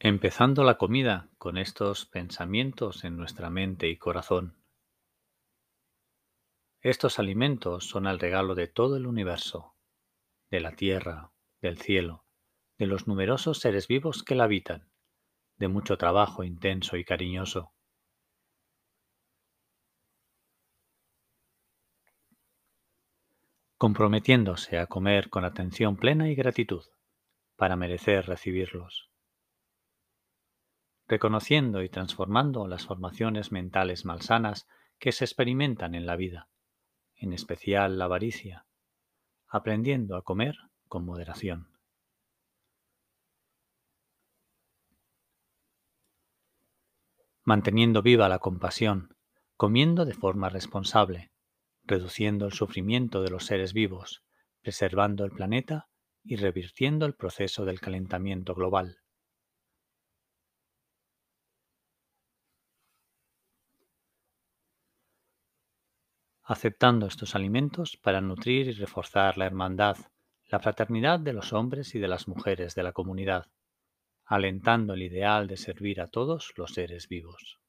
Empezando la comida con estos pensamientos en nuestra mente y corazón. Estos alimentos son el regalo de todo el universo, de la tierra, del cielo, de los numerosos seres vivos que la habitan, de mucho trabajo intenso y cariñoso. Comprometiéndose a comer con atención plena y gratitud para merecer recibirlos reconociendo y transformando las formaciones mentales malsanas que se experimentan en la vida, en especial la avaricia, aprendiendo a comer con moderación. Manteniendo viva la compasión, comiendo de forma responsable, reduciendo el sufrimiento de los seres vivos, preservando el planeta y revirtiendo el proceso del calentamiento global. aceptando estos alimentos para nutrir y reforzar la hermandad, la fraternidad de los hombres y de las mujeres de la comunidad, alentando el ideal de servir a todos los seres vivos.